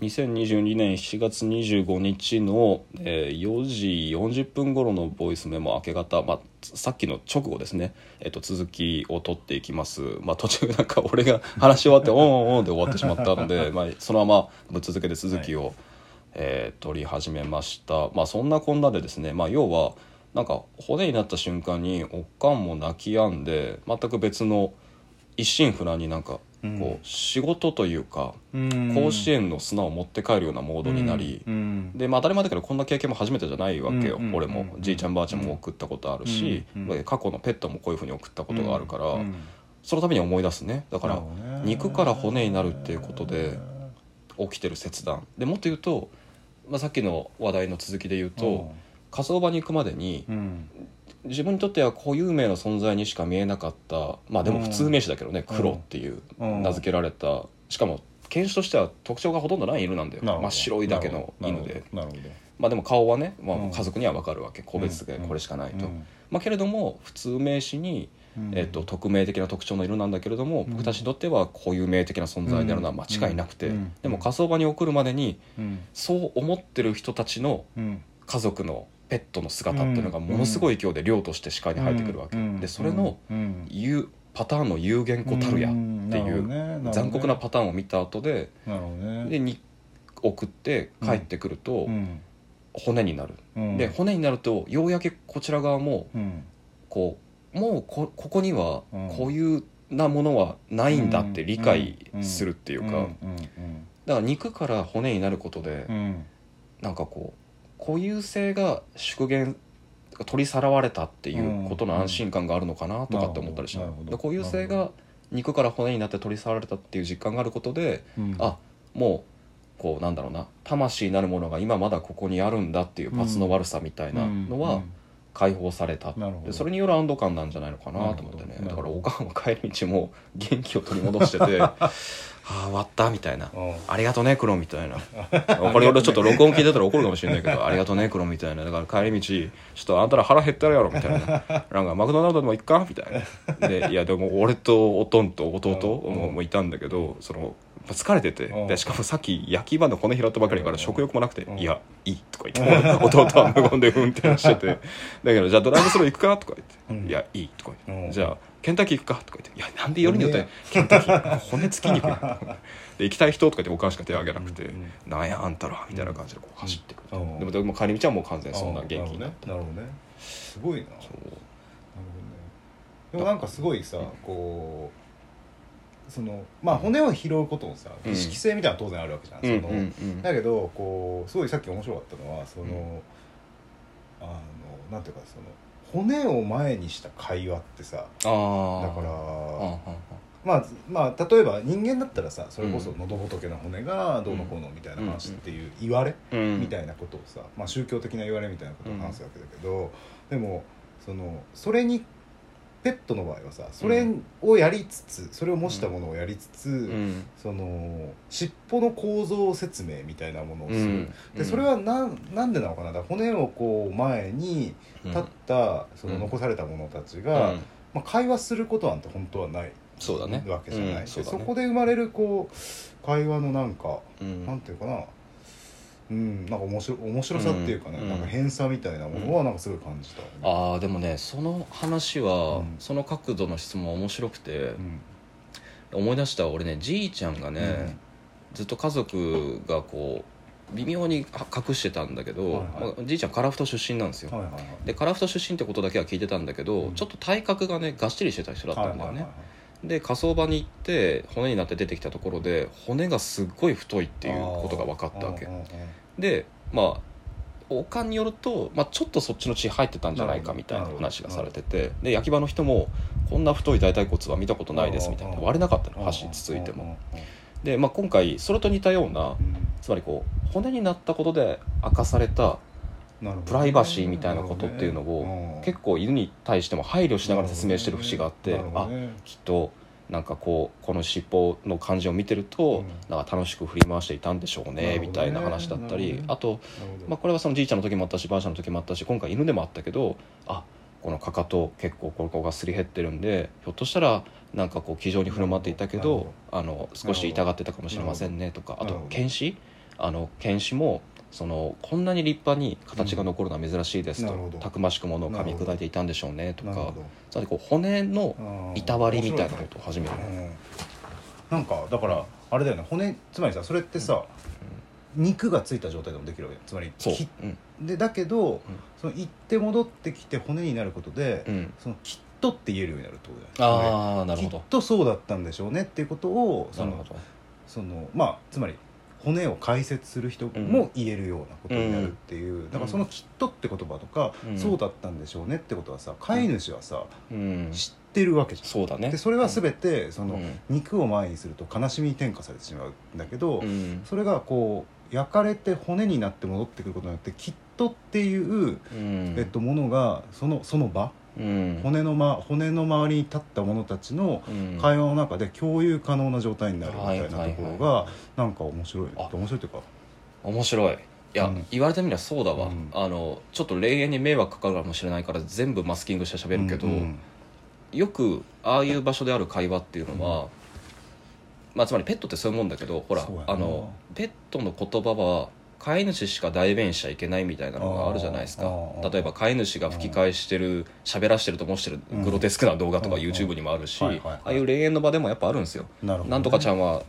2022年7月25日の、えー4時40分頃のボイスメモ明け方、まあ、さっきの直後ですね、えっと続きを取っていきます、まあ、途中なんか俺が話し終わって「おんおんおん」で終わってしまったので、まあ、そのままぶっ続けて続きを、えー取り始めました、まあ、そんなこんなでですね、まあ、要はなんか骨になった瞬間におっかんも泣き止んで全く別の一心不乱になんかこう、うん仕事というかうん。甲子園の砂を持って帰るようなモードになり、うん。で、まあ、当たり前だけどこんな経験も初めてじゃないわけよ、うん。俺もうん。じいちゃんばあちゃんも送ったことあるし、過去のペットもこういうふうに送ったことがあるから、うん。そのために思い出すね。だから肉から骨になるっていうことで起きてる切断。でもっと言うと、まあ、さっきの話題の続きで言うと、火葬場に行くまでにうん。自分にとっては固有名の存在にしか見えなかったまあでも普通名詞だけどね、うん。黒っていううん。名付けられた。しかも犬種としては特徴がほとんどない犬なんだよ。真っ白いだけの犬で。まあでも顔はね、まあうん、家族には分かるわけ。個別でうん。これしかないと、うん。まあ、けれども普通名詞に、うん。えっと匿名的な特徴の犬なんだけれども、ん。僕たちにとっては固有名的な存在であるのは間違いなくて、でも火葬場に送るまでにうん。そう思ってる人たちのうん。家族のペットの姿っていうのがものすごい勢いで量として視界に入ってくるわけ、うん。でそれのうん。言うパターンの有言語たるや。ん。っていう残酷なパターンを見た後ででに送って帰ってくるとうん。骨になる、うん。で骨になるとようやくこちら側もうん。こうもうこここにはうん。こういうなものはないんだって理解するっていうか、だから肉から骨になることで、なんかこう固有性が縮減取り去られたっていうことの安心感があるのかなとかって思ったりしたなるほどで固有性が肉から骨になって取り去られたっていう実感があることでうん。あもうこうなんだろうな魂なるものが今まだここにあるんだっていうパスの悪さみたいなのは解放された、なるほど。でそれによる安堵感なんじゃないのかなと思ってね。だからおかんは帰り道も元気を取り戻してて ああ終わったみたいな。うん。ありがとねクロみたいな。これ俺ちょっと録音聞いてたら怒るかもしれないけど ありがとねクロみたいな。だから帰り道ちょっとあんたら腹減ったやろみたいな。なんかマクドナルドでも行っか？みたいな。でいやでも俺とおとん。と弟？もいたんだけどその疲れててうん。でしかもさっき焼き場の骨拾ったばかりから食欲もなくてうん「いやいい」とか言って弟は無言で運転してて だけどじゃあドライブスルー行くか?」とか言って「うん。いやいい」とか言っうん。て「じゃあケンタッキー行くか?」とか言って「いやなんで夜によってケンタッキー骨付き肉や。で行きたい人とか言っておかんしか手を挙げなくてうん「なんやあんたら」みたいな感じでこう走ってくる。うん。でもでも帰り道はもう完全にそんな元気になってなるほどね。すごいななるそう。ほどね。でもなんかすごいさこうそのまあ骨を拾うことのさうん。意識性みたいなのは当然あるわけじゃん、うんそのうん。うんだけどこうすごいさっき面白かったのはその、うん。あのなんていうかその骨を前にした会話ってさああだからああまあまあ例えば人間だったらさそれこそうん。喉仏の骨がどうのこうのみたいな話っていう言われうん。みたいなことをさ、まあ、宗教的な言われみたいなことを話すわけだけど、でもそのそれにペットの場合はさそれをやりつつそれを模したものをやりつつ、うん。その尻尾の構造説明みたいなものをする、うん。でそれはなんなんでなのかな？だ骨をこう前に立った、その残された者たちが、うん。まあ、会話することなんて本当はないそうだね。わけじゃない、うん。そこで生まれるこう会話のなんか、うん。なんていうかな？うん。なんか面白面白さっていうかね、うん。なんか偏差みたいなものはなんかすごい感じた、ああでもねその話は、うん。その角度の質問は面白くてう、ん。思い出した俺ねじいちゃんがね、ずっと家族がこう微妙に隠してたんだけど、はいはい。まあじいちゃん樺太出身なんですよ、はいはいはい。で樺太出身ってことだけは聞いてたんだけど、うん。ちょっと体格がねがっしりしてた人だったんだよね、はいはいはいで火葬場に行って骨になって出てきたところで骨がすっごい太いっていうことが分かったわけ。でまあおかんによると、まあ、ちょっとそっちの血入ってたんじゃないかみたいな話がされててで焼き場の人もこんな太い大腿骨は見たことないですみたいなうん。割れなかったのうん箸つついても。で、まあ、今回それと似たようなうん。つまりこう骨になったことで明かされたプライバシーみたいなことっていうのを結構犬に対しても配慮しながら説明してる節があって、あきっとなんかこうこの尻尾の感じを見てると、うん。なんか楽しく振り回していたんでしょうねみたいな話だったり、あと、まあ、これはそのじいちゃんの時もあったしばあちゃんの時もあったし今回犬でもあったけどあこのかかと結構ここがすり減ってるんでひょっとしたらなんかこう気丈に振る舞っていたけどあの少し痛がってたかもしれませんねとかあと検視？あの犬種もそのこんなに立派に形が残るのは珍しいですと、うん。たくましくものを噛み砕いていたんでしょうねとか。こう骨のいたわりみたいなことを始めるうんなんかだからあれだよね。骨つまりさそれってさ、肉がついた状態でもできるわけつまりそう。き、うん。でだけど、その行って戻ってきて骨になることで、うん、そのきっとって言えるようになるってことだよね。ああなるほど。きっとそうだったんでしょうねっていうことをそのそのまあつまり骨を解説する人も言えるようなことになるっていう、だからその「きっと」って言葉とか、うん。そうだったんでしょうねってことはさ飼い主はさ、うん。知ってるわけじゃん。そうだね。でそれは全てその、うん肉を前にすると悲しみに転化されてしまうんだけど、うん。それがこう焼かれて骨になって戻ってくることによってきっとっていう、うん。えっと、ものがそのその場うん。骨の,、ま、骨の周りに立った者たちのうん。会話の中で共有可能な状態になるみたいなところがなんか面白い。あ面白い。というか面白い。いや、うん。言われてみりゃそうだわ、うん。あのちょっと霊園に迷惑かかるかもしれないから全部マスキングして喋るけど、うんうん。よくああいう場所である会話っていうのは、まあ、つまりペットってそういうもんだけどほらあのペットの言葉は飼い主しか代弁しちゃいけないみたいなのがあるじゃないですか。例えば飼い主が吹き返してる喋らしてると模してるうんグロテスクな動画とかうん YouTube にもあるし、ああいう霊園の場でもやっぱあるんですよ、なね。なんとかちゃんは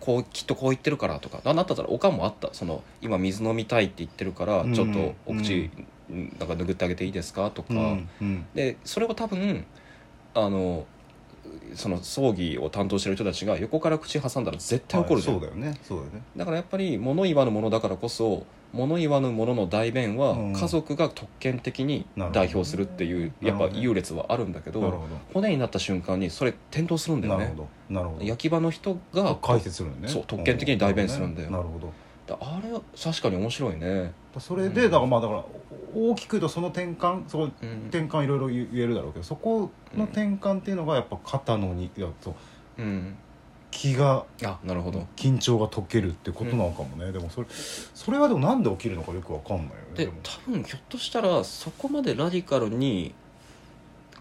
こうきっとこう言ってるからとかななったらおかんもあった。その今水飲みたいって言ってるからうんちょっとお口、なんか拭ってあげていいですかとか、うんうん。でそれを多分あのその葬儀を担当してる人たちが横から口挟んだら絶対怒るじゃん、はいそうだよね。そうだよね。だからやっぱり物言わぬものだからこそ物言わぬものの代弁はうん。家族が特権的に代表するっていうやっぱ優劣はあるんだけど骨になった瞬間にそれ転倒するんだよね。ど。なるほど。焼き場の人が解説するのね。そう特権的に代弁するんだよ。なるほどだあれは確かに面白いね。それでだからまあだから大きく言うとその転換そこうん。転換いろいろ言えるだろうけどそこの転換っていうのがやっぱ肩のにいやそううん。気があなるほど。緊張が解けるってことなのかもね、でもそれそれはでもなんで起きるのかよくわかんないよね。でも。多分ひょっとしたらそこまでラディカルに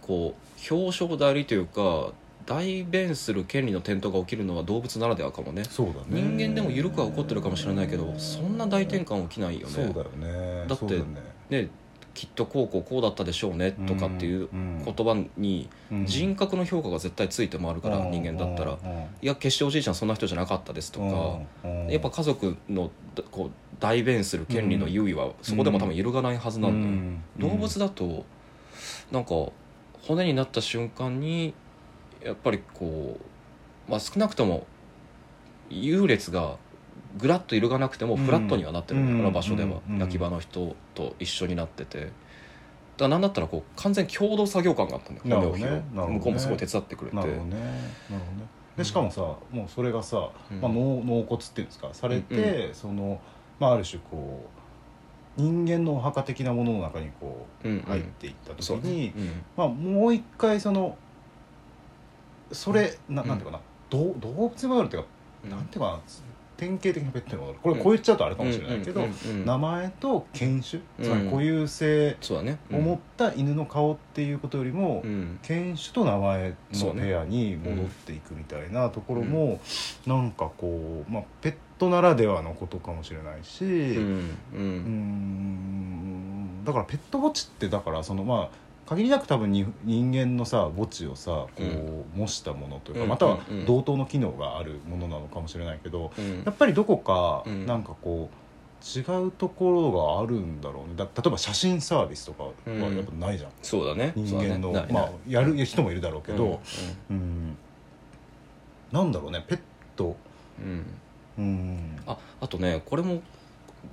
こう表彰代理というか代弁する権利の転倒が起きるのは動物ならではかもね。そうだね。人間でも緩くは起こってるかもしれないけどそんな大転換起きないよね。そうだよね。だってね。ねきっとこうこうこうだったでしょうねとかっていううん言葉にうん。人格の評価が絶対ついて回るから人間だったら。うんうんいや決しておじいちゃんそんな人じゃなかったですとかうんやっぱ家族のだこう代弁する権利の優位はそこでも多分揺るがないはずなんだよ、うん。動物だとなんか骨になった瞬間にやっぱりこう、まあ、少なくとも優劣がぐらっと揺るがなくてもフラットにはなってるうん。この場所では、うん。焼き場の人と一緒になってて。だなんだったらこう完全共同作業感があったんだよね。ね。向こうもすごい手伝ってくれて。なるほどね。なるほどね。でしかもさもうそれがさ、うん。まあ、納納骨っていうんですか？されて、その、まあ、ある種こう人間のお墓的なものの中にこううんうん。入っていった時そうに、ね。うん。まあ、もう一回そのそれなうん。なんていうかな、どう動物があるっていうか、うんなんていうかな。典型的なペットのこれこう言っちゃうとあれかもしれないけど、うんうんうんうん。名前と犬種つまうんり固有性を持った犬の顔っていうことよりも、うん。犬種と名前のペアに戻っていくみたいなところも、なんかこう、まあ、ペットならではのことかもしれないし、うんだからペット墓地ってだからそのまあ限りなく多分に人間のさ墓地をさこう模したものというか、うんまたは同等の機能があるものなのかもしれないけど、うん。やっぱりどこかうん。なんかこう違うところがあるんだろうね。だ例えば写真サービスとかはやっぱないじゃん、そうだね。人間の、ね。まあやる人もいるだろうけうんど、うん。なんだろうねペット。うん。ああとねこれも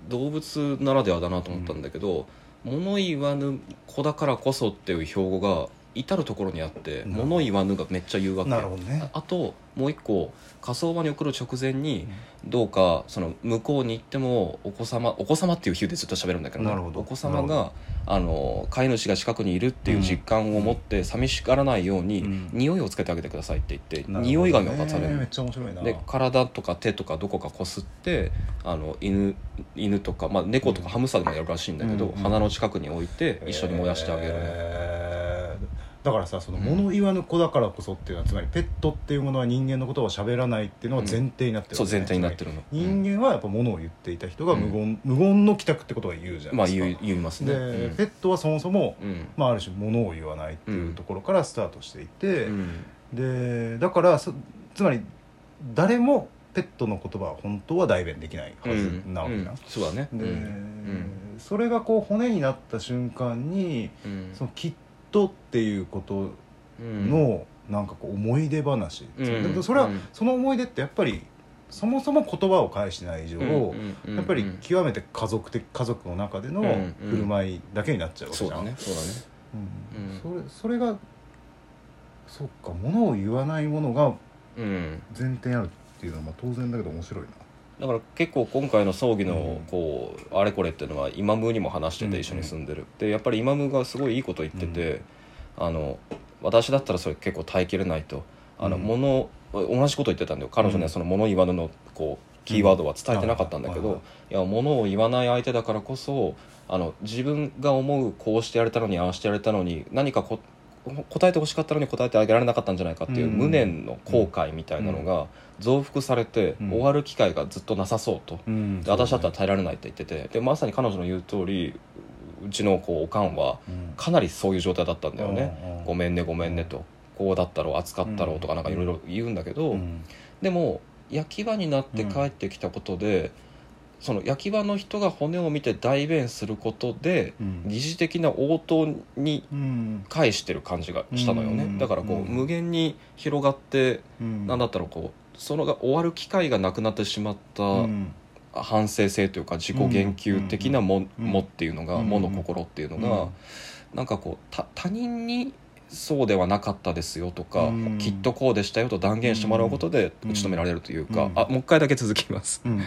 動物ならではだなと思ったんだけど、物言わぬ子だからこそっていう標語が至る所にあって物言わぬがめっちゃ言うわけなるほどね。ああともう一個火葬場に送る直前にどうかその向こうに行ってもお子様お子様っていう比喩でずっと喋るんだけどねなるほど。お子様があの飼い主が近くにいるっていう実感を持って寂しがらないように、うん。匂いをつけてあげてくださいって言って、ね。匂い紙を渡されるめっちゃ面白いな。で体とか手とかどこかこすってあの犬犬とか、まあ、猫とかハムスターでもやるらしいんだけど、うんうん鼻の近くに置いて一緒に燃やしてあげる、えーだからさそのうん。物言わぬ子だからこそっていうのはつまりペットっていうものは人間のことを喋らないっていうのは前提になってるそう前提になってるるの人間はやっぱ物を言っていた人が無言,、うん。無言の帰宅ってことは言うじゃないですか、言う言いますね。で、うん。ペットはそもそも、うん。まあ、ある種物を言わないっていうところからスタートしていて、うん。でだからそつまり誰もペットの言葉は本当は代弁できないはずなわけな、うん。そうだね。で、うん。それがこう骨になった瞬間にうん。そのきっとっていうことうん。のなんかこう思い出話、う。ん。でもそれは、うん。その思い出ってやっぱりそもそも言葉を返してない以上、やっぱり極めて家族的家族の中でのうん振る舞いだけになっちゃうわけじゃん、だね。そうだね。うん。それそれがそっか物を言わないものがうん。前提にあるっていうのはまあ当然だけど面白いなだから結構今回の葬儀のうん。こうあれこれっていうのはイマムにも話してうん。て一緒に住んでる、でやっぱりイマムがすごいいいこと言ってて、あの私だったらそれ結構耐えきれないと。あの、うん。物同じこと言ってたんだよ。彼女にはその物言わぬのこうキーワードは伝えてなかったんだけど、いや物を言わない相手だからこそあの自分が思うこうしてやれたのにああしてやれたのに何かこ答えてほしかったのに答えてあげられなかったんじゃないかっていううん。無念の後悔みたいなのが増幅されてうん。終わる機会がずっとなさそうと、私だったら耐えられないって言ってて。でまさに彼女の言う通りうちのこうおかんはうん。かなりそういう状態だったんだよね、ごめんねごめんねと。こうだったろう熱かったろうとかなんかいろいろ言うんだけど、うん。でも焼き場になって帰ってきたことで、その焼き場の人が骨を見て代弁することでうん。疑似的な応答にうん。返してる感じがしたのよね、うん。だからこう、うん。無限に広がって、うん。なんだったらこうそのが終わる機会がなくなってしまった、うん。反省性というか自己言及的なも,、うん。もっていうのが、うん。もの心っていうのが、なんかこうた他人にそうではなかったですよとか、うん。きっとこうでしたよと断言してもらうことでうん打ち止められるというか、うん。あもう一回だけ続きます。うん